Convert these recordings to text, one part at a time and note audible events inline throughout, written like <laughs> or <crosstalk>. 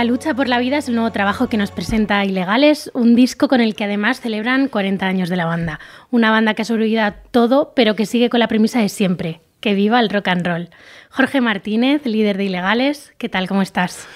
La lucha por la vida es el nuevo trabajo que nos presenta Ilegales, un disco con el que además celebran 40 años de la banda. Una banda que ha sobrevivido a todo, pero que sigue con la premisa de siempre, que viva el rock and roll. Jorge Martínez, líder de Ilegales, ¿qué tal? ¿Cómo estás?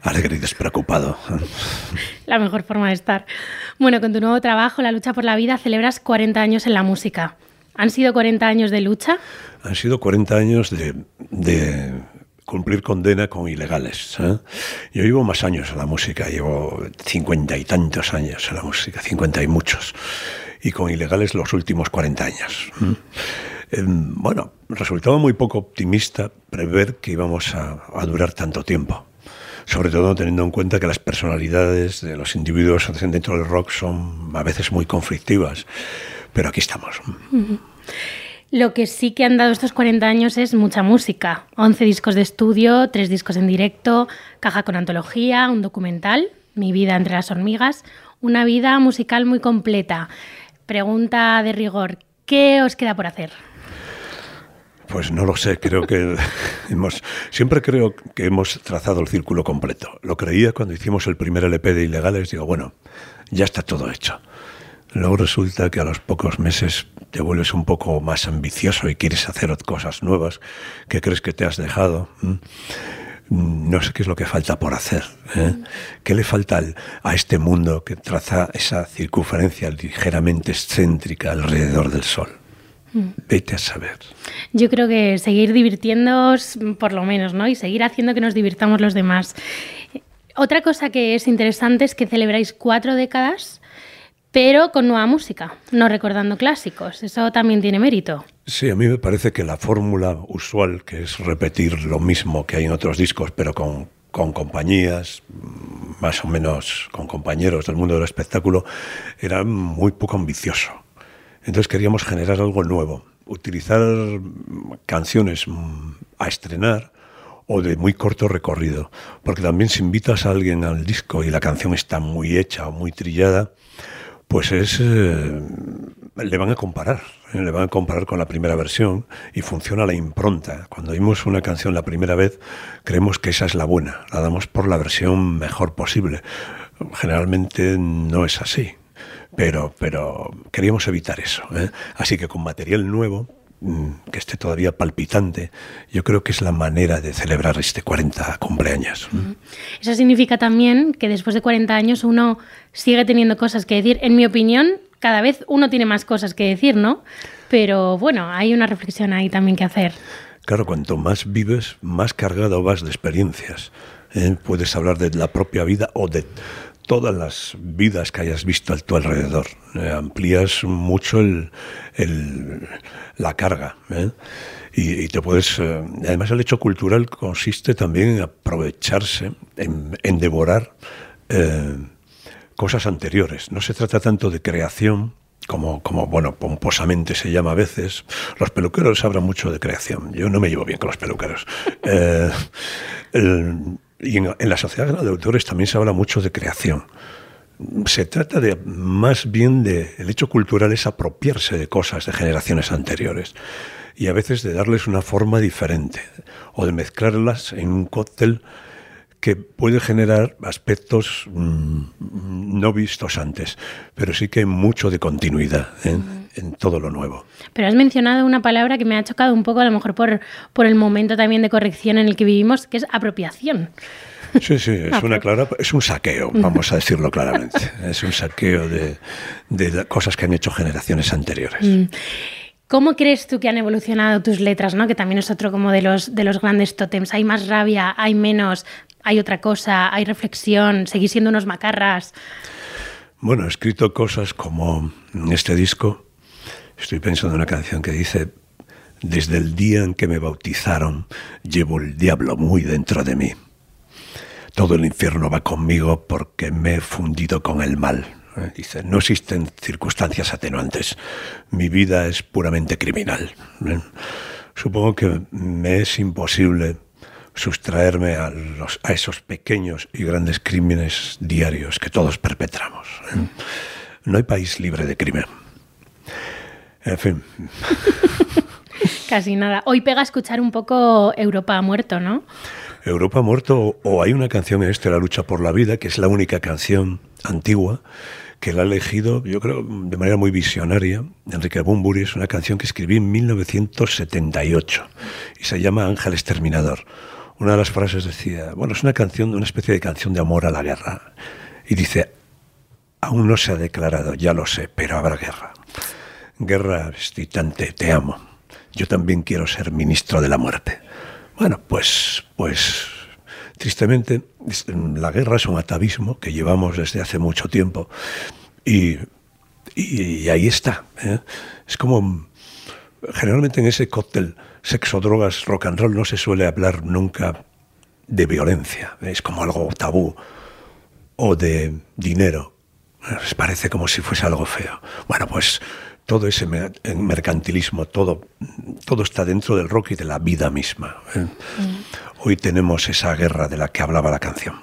Alegre y despreocupado. La mejor forma de estar. Bueno, con tu nuevo trabajo, La lucha por la vida, celebras 40 años en la música. ¿Han sido 40 años de lucha? Han sido 40 años de, de cumplir condena con ilegales. ¿eh? Yo llevo más años en la música, llevo cincuenta y tantos años en la música, cincuenta y muchos, y con ilegales los últimos cuarenta años. ¿eh? bueno, resultaba muy poco optimista prever que íbamos a, a durar tanto tiempo sobre todo teniendo en cuenta que las personalidades de los individuos dentro del rock son a veces muy conflictivas. Pero aquí estamos. Lo que sí que han dado estos 40 años es mucha música. 11 discos de estudio, 3 discos en directo, caja con antología, un documental, Mi vida entre las hormigas, una vida musical muy completa. Pregunta de rigor, ¿qué os queda por hacer? Pues no lo sé, creo que <laughs> hemos, siempre creo que hemos trazado el círculo completo. Lo creía cuando hicimos el primer LP de Ilegales, digo, bueno, ya está todo hecho. Luego resulta que a los pocos meses te vuelves un poco más ambicioso y quieres hacer cosas nuevas que crees que te has dejado. No sé qué es lo que falta por hacer. ¿eh? ¿Qué le falta a este mundo que traza esa circunferencia ligeramente excéntrica alrededor del Sol? Vete a saber. Yo creo que seguir divirtiéndonos, por lo menos, ¿no? Y seguir haciendo que nos divirtamos los demás. Otra cosa que es interesante es que celebráis cuatro décadas pero con nueva música, no recordando clásicos. Eso también tiene mérito. Sí, a mí me parece que la fórmula usual, que es repetir lo mismo que hay en otros discos, pero con, con compañías, más o menos con compañeros del mundo del espectáculo, era muy poco ambicioso. Entonces queríamos generar algo nuevo, utilizar canciones a estrenar o de muy corto recorrido, porque también si invitas a alguien al disco y la canción está muy hecha o muy trillada, pues es eh, le van a comparar, ¿eh? le van a comparar con la primera versión y funciona la impronta. Cuando oímos una canción la primera vez, creemos que esa es la buena, la damos por la versión mejor posible. Generalmente no es así, pero, pero queríamos evitar eso. ¿eh? Así que con material nuevo que esté todavía palpitante, yo creo que es la manera de celebrar este 40 cumpleaños. Eso significa también que después de 40 años uno sigue teniendo cosas que decir. En mi opinión, cada vez uno tiene más cosas que decir, ¿no? Pero bueno, hay una reflexión ahí también que hacer. Claro, cuanto más vives, más cargado vas de experiencias. ¿eh? Puedes hablar de la propia vida o de todas las vidas que hayas visto a tu alrededor. Eh, amplías mucho la carga. ¿eh? Y, te puedes. Eh, además, el hecho cultural consiste también en aprovecharse, en, devorar cosas anteriores. No se trata tanto de creación. Como, como, bueno, pomposamente se llama a veces, los peluqueros hablan mucho de creación. Yo no me llevo bien con los peluqueros. el, y en, la Sociedad de Autores también se habla mucho de creación. Se trata de más bien de el hecho cultural es apropiarse de cosas de generaciones anteriores y a veces de darles una forma diferente o de mezclarlas en un cóctel que puede generar aspectos mm, no vistos antes, pero sí que hay mucho de continuidad. ¿eh? En todo lo nuevo. Pero has mencionado una palabra que me ha chocado un poco, a lo mejor por, por el momento también de corrección en el que vivimos, que es apropiación. Sí, sí, es una clara, es un saqueo, vamos a decirlo claramente. Es un saqueo de, de cosas que han hecho generaciones anteriores. Mm. ¿Cómo crees tú que han evolucionado tus letras, ¿no? que también es otro como de los, de los grandes tótems? ¿Hay más rabia? ¿Hay menos? ¿Hay otra cosa? ¿Hay reflexión? ¿Seguís siendo unos macarras? Bueno, he escrito cosas como este disco, Estoy pensando en una canción que dice, desde el día en que me bautizaron, llevo el diablo muy dentro de mí. Todo el infierno va conmigo porque me he fundido con el mal. Eh, dice, no existen circunstancias atenuantes. Mi vida es puramente criminal. Eh, supongo que me es imposible sustraerme a, esos pequeños y grandes crímenes diarios que todos perpetramos. Eh. No hay país libre de crimen. En fin. Casi nada. Hoy pega escuchar un poco Europa ha muerto, ¿no? Europa ha muerto o hay una canción en este, La lucha por la vida, que es la única canción antigua que la ha elegido, yo creo, de manera muy visionaria. Enrique Bumburi es una canción que escribí en 1978 y se llama Ángel Exterminador. Una de las frases decía, bueno, es una canción, una especie de canción de amor a la guerra. Y dice, aún no se ha declarado, ya lo sé, pero habrá guerra. Guerra, estitante, te amo. Yo también quiero ser ministro de la muerte. Bueno, pues, pues Tristemente, la guerra es un atavismo que llevamos desde hace mucho tiempo y, ahí está. ¿eh? Es como, generalmente en ese cóctel sexo, drogas, rock and roll no se suele hablar nunca de violencia, es como algo tabú, o de dinero. Les parece como si fuese algo feo. Bueno, pues todo ese mercantilismo, todo, todo está dentro del rock y de la vida misma. ¿eh? Mm hoy tenemos esa guerra de la que hablaba la canción.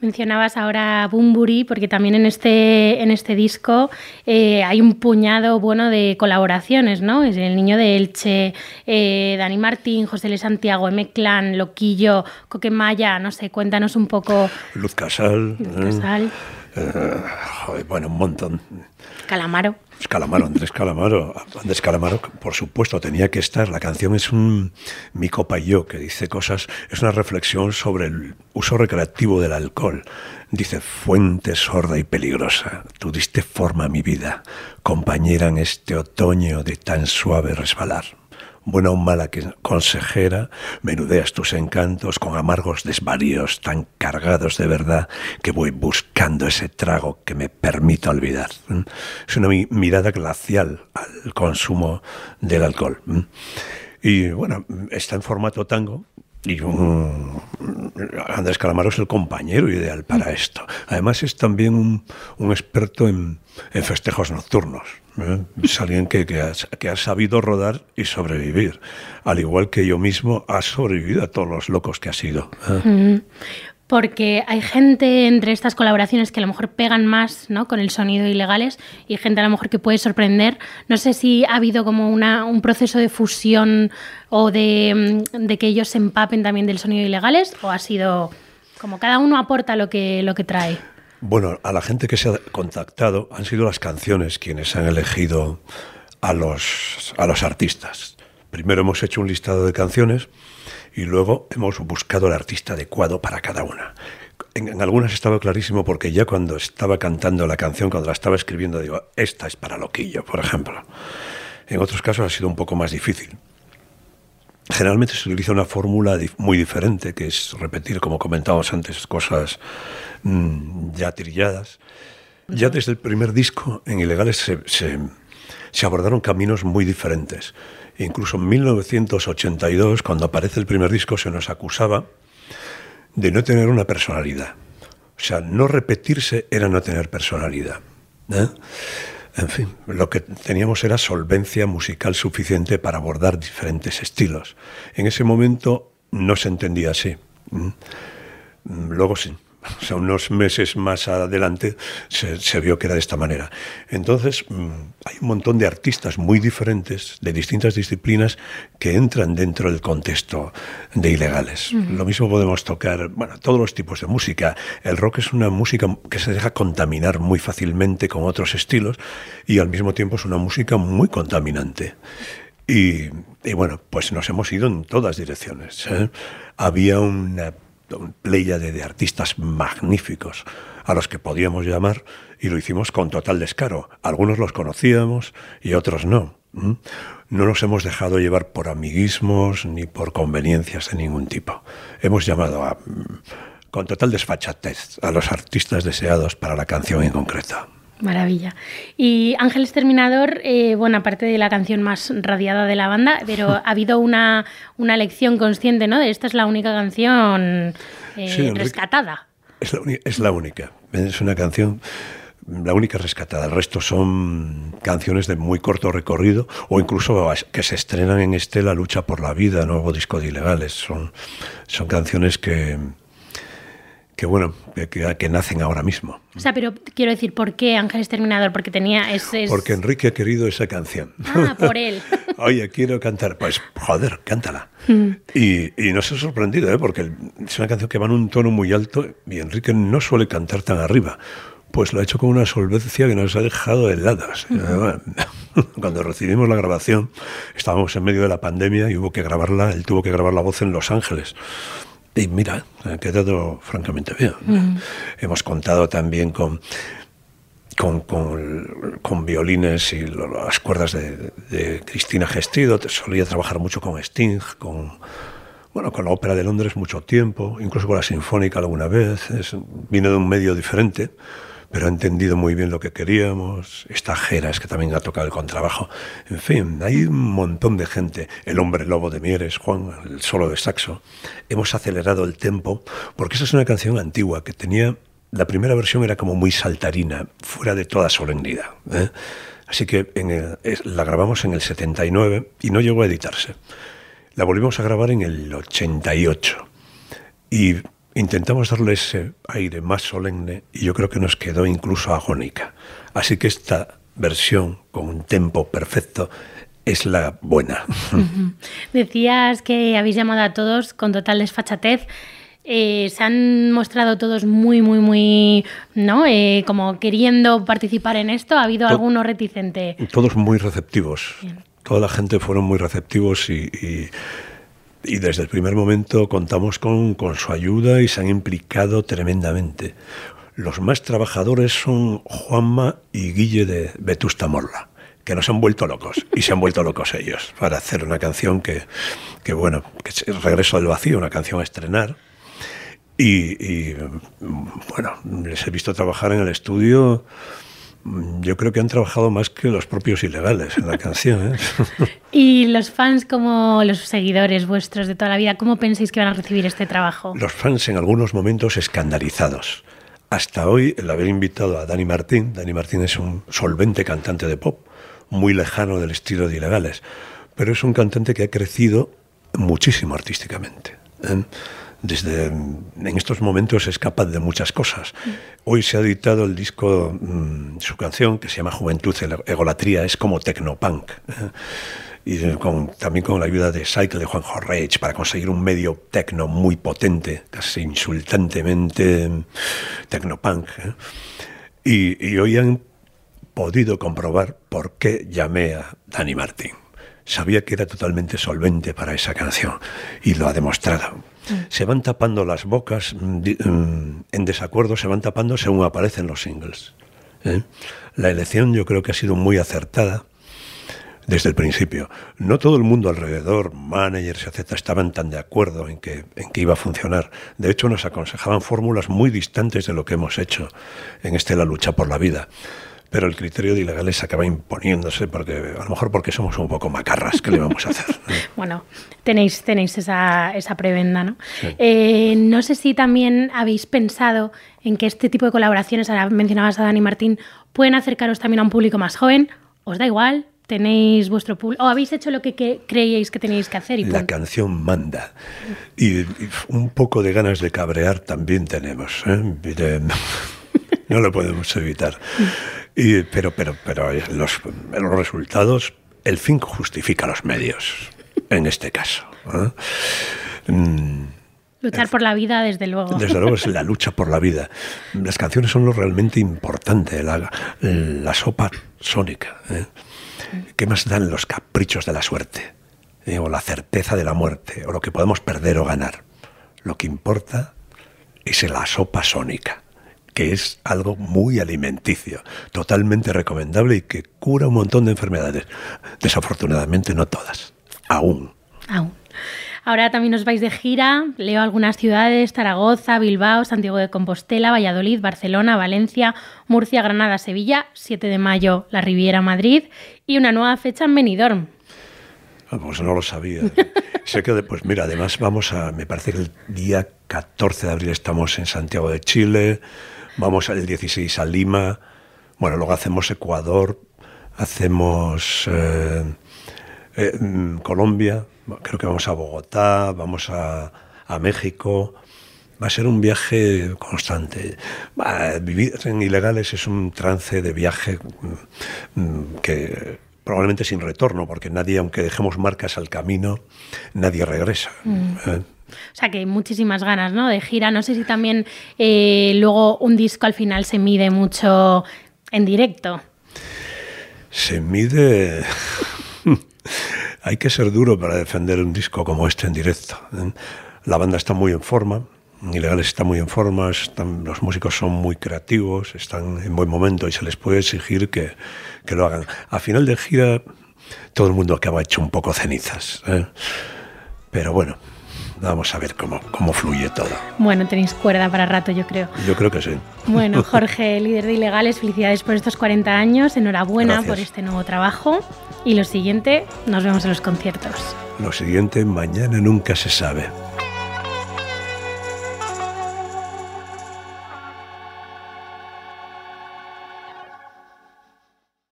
Mencionabas ahora Bumburi, porque también en este, en este disco eh, hay un puñado bueno de colaboraciones, ¿no? Es el niño de Elche, eh, Dani Martín, José L. Santiago, M. Clan, Loquillo, Coquemaya, no sé, cuéntanos un poco. Luz Casal. Luz Casal. Eh, bueno, un montón. Calamaro. Calamaro, Andrés Calamaro. Andrés Calamaro, por supuesto, tenía que estar. La canción es un Mi copa y yo, que dice cosas, es una reflexión sobre el uso recreativo del alcohol. Dice, fuente sorda y peligrosa, tú diste forma a mi vida, compañera en este otoño de tan suave resbalar buena o mala consejera, menudeas tus encantos con amargos desvaríos tan cargados de verdad que voy buscando ese trago que me permita olvidar. Es una mirada glacial al consumo del alcohol. Y bueno, está en formato tango, y Andrés Calamaro es el compañero ideal para esto. Además es también un, experto en, festejos nocturnos. ¿eh? Es alguien que, ha, sabido rodar y sobrevivir. Al igual que yo mismo, ha sobrevivido a todos los locos que ha sido. ¿eh? Porque hay gente entre estas colaboraciones que a lo mejor pegan más ¿no? con el sonido ilegales y gente a lo mejor que puede sorprender. No sé si ha habido como una, un proceso de fusión o de, mm, que ellos se empapen también del sonido ilegales o ha sido como cada uno aporta lo que, lo que trae. Bueno, a la gente que se ha contactado han sido las canciones quienes han elegido a los, a los artistas. Primero hemos hecho un listado de canciones y luego hemos buscado el artista adecuado para cada una. En, algunas estaba clarísimo porque ya cuando estaba cantando la canción, cuando la estaba escribiendo, digo, esta es para Loquillo, por ejemplo. En otros casos ha sido un poco más difícil. Generalmente se utiliza una fórmula muy diferente, que es repetir, como comentábamos antes, cosas mm, ya trilladas. Ya desde el primer disco, en Ilegales, se, se abordaron caminos muy diferentes. Incluso en 1982, cuando aparece el primer disco, se nos acusaba de no tener una personalidad. O sea, no repetirse era no tener personalidad. ¿eh? En fin, lo que teníamos era solvencia musical suficiente para abordar diferentes estilos. En ese momento no se entendía así. Luego sí, o sea, unos meses más adelante se, vio que era de esta manera. Entonces, mm, hay un montón de artistas muy diferentes, de distintas disciplinas, que entran dentro del contexto de ilegales. Lo mismo podemos tocar, bueno, todos los tipos de música. El rock es una música que se deja contaminar muy fácilmente con otros estilos y al mismo tiempo es una música muy contaminante. Y, bueno, pues nos hemos ido en todas direcciones. ¿eh? Había una un pléyade de artistas magníficos a los que podíamos llamar y lo hicimos con total descaro. Algunos los conocíamos y otros no. No nos hemos dejado llevar por amiguismos ni por conveniencias de ningún tipo. Hemos llamado a, con total desfachatez a los artistas deseados para la canción en concreto. Maravilla. Y Ángel Exterminador, eh, bueno, aparte de la canción más radiada de la banda, pero <laughs> ha habido una, una lección consciente, ¿no? De esta es la única canción eh, rescatada. Es la, es la, única. Es una canción, la única rescatada. El resto son canciones de muy corto recorrido o incluso que se estrenan en este La lucha por la vida, nuevo disco de ilegales. Son, son canciones que que bueno, que, nacen ahora mismo. O sea, pero quiero decir, ¿por qué Ángeles Terminador? Porque tenía ese... Porque Enrique ha querido esa canción. Ah, por él. <laughs> Oye, quiero cantar. Pues, joder, cántala. Mm. Y, y nos ha sorprendido, ¿eh? porque es una canción que va en un tono muy alto y Enrique no suele cantar tan arriba. Pues lo ha hecho con una solvencia que nos ha dejado heladas. <laughs> Cuando recibimos la grabación, estábamos en medio de la pandemia y hubo que grabarla, él tuvo que grabar la voz en Los Ángeles. Y mira, ha quedado francamente bien. Hemos contado también con, con, con, violines y las cuerdas de, Cristina Gestido. Solía trabajar mucho con Sting, con, bueno, con la Ópera de Londres mucho tiempo, incluso con la Sinfónica alguna vez. Es, vino de un medio diferente pero ha entendido muy bien lo que queríamos. Esta Jera es que también ha tocado el contrabajo. En fin, hay un montón de gente. El hombre lobo de Mieres, Juan, el solo de saxo. Hemos acelerado el tempo porque esa es una canción antigua que tenía. La primera versión era como muy saltarina, fuera de toda solemnidad. ¿eh? Así que la grabamos en el 79 y no llegó a editarse. La volvimos a grabar en el 88. Y intentamos darle ese aire más solemne y yo creo que nos quedó incluso agónica. Así que esta versión con un tempo perfecto es la buena. Decías que habéis llamado a todos con total desfachatez. Eh, se han mostrado todos muy, muy, muy, ¿no? Eh, como queriendo participar en esto. ¿Ha habido alguno reticente? Todos muy receptivos. Toda la gente fueron muy receptivos y y desde el primer momento contamos con, con, su ayuda y se han implicado tremendamente. Los más trabajadores son Juanma y Guille de Vetusta Morla, que nos han vuelto locos, y se han vuelto locos ellos, para hacer una canción que, que bueno, que es Regreso al Vacío, una canción a estrenar. Y, y bueno, les he visto trabajar en el estudio yo creo que han trabajado más que los propios ilegales en la canción. ¿eh? <laughs> ¿Y los fans como los seguidores vuestros de toda la vida, cómo pensáis que van a recibir este trabajo? Los fans en algunos momentos escandalizados. Hasta hoy el haber invitado a Dani Martín, Dani Martín es un solvente cantante de pop, muy lejano del estilo de ilegales, pero es un cantante que ha crecido muchísimo artísticamente. ¿eh? Desde en estos momentos es capaz de muchas cosas. Hoy se ha editado el disco, mm, su canción, que se llama Juventud, Egolatría, es como tecnopunk. ¿eh? y también con la ayuda de Cycle de Juanjo Reich para conseguir un medio tecno muy potente, casi insultantemente tecnopunk. ¿eh? Y, y hoy han podido comprobar por qué llamé a Dani Martín. Sabía que era totalmente solvente para esa canción y lo ha demostrado se van tapando las bocas mm, mm, en desacuerdo, se van tapando según aparecen los singles. ¿eh? La elección yo creo que ha sido muy acertada desde el principio. No todo el mundo alrededor, managers, etcétera, estaban tan de acuerdo en que, en que iba a funcionar. De hecho, nos aconsejaban fórmulas muy distantes de lo que hemos hecho en este La lucha por la vida pero el criterio de ilegales acaba imponiéndose porque a lo mejor porque somos un poco macarras, ¿qué le vamos a hacer? <laughs> bueno, tenéis, tenéis esa, esa prebenda, ¿no? Eh, no sé si también habéis pensado en que este tipo de colaboraciones, ahora mencionabas a Dani Martín, pueden acercaros también a un público más joven, ¿os da igual? tenéis vuestro público o habéis hecho lo que, creíais que teníais que hacer. Y la canción manda. Y, un poco de ganas de cabrear también tenemos. ¿eh? <laughs> no lo podemos evitar. Pero pero, pero los, los resultados, el fin justifica los medios, en este caso. ¿eh? Mm, Luchar por la vida, desde luego. Desde luego es la lucha por la vida. Las canciones son lo realmente importante, la, la sopa sónica. ¿eh? ¿Qué más dan los caprichos de la suerte? ¿Eh? O la certeza de la muerte, o lo que podemos perder o ganar. Lo que importa es la sopa sónica que es algo muy alimenticio, totalmente recomendable y que cura un montón de enfermedades. Desafortunadamente no todas, aún. Aún. Ahora también os vais de gira, leo algunas ciudades, Zaragoza, Bilbao, Santiago de Compostela, Valladolid, Barcelona, Valencia, Murcia, Granada, Sevilla, 7 de mayo la Riviera Madrid y una nueva fecha en Benidorm. Ah, pues no lo sabía. <laughs> sé que, pues mira, además vamos a, me parece que el día 14 de abril estamos en Santiago de Chile, vamos el 16 a Lima, bueno, luego hacemos Ecuador, hacemos eh, eh, mm, Colombia, creo que vamos a Bogotá, vamos a, México. Va a ser un viaje constante. vivir en ilegales es un trance de viaje mm, mm, que probablemente sin retorno, porque nadie, aunque dejemos marcas al camino, nadie regresa. Mm. ¿eh? O sea que muchísimas ganas, ¿no? De gira. No sé si también eh, luego un disco al final se mide mucho en directo. Se mide. <laughs> hay que ser duro para defender un disco como este en directo. ¿eh? La banda está muy en forma, Ilegales está muy en forma, los músicos son muy creativos, están en buen momento y se les puede exigir que, que lo hagan. A final de gira, todo el mundo acaba hecho un poco cenizas. ¿eh? Pero bueno, vamos a ver cómo, cómo fluye todo. Bueno, tenéis cuerda para rato, yo creo. Yo creo que sí. Bueno, <laughs> Jorge, líder de Ilegales, felicidades por estos 40 años, enhorabuena por este nuevo trabajo. Y lo siguiente, nos vemos en los conciertos. Lo siguiente, mañana nunca se sabe.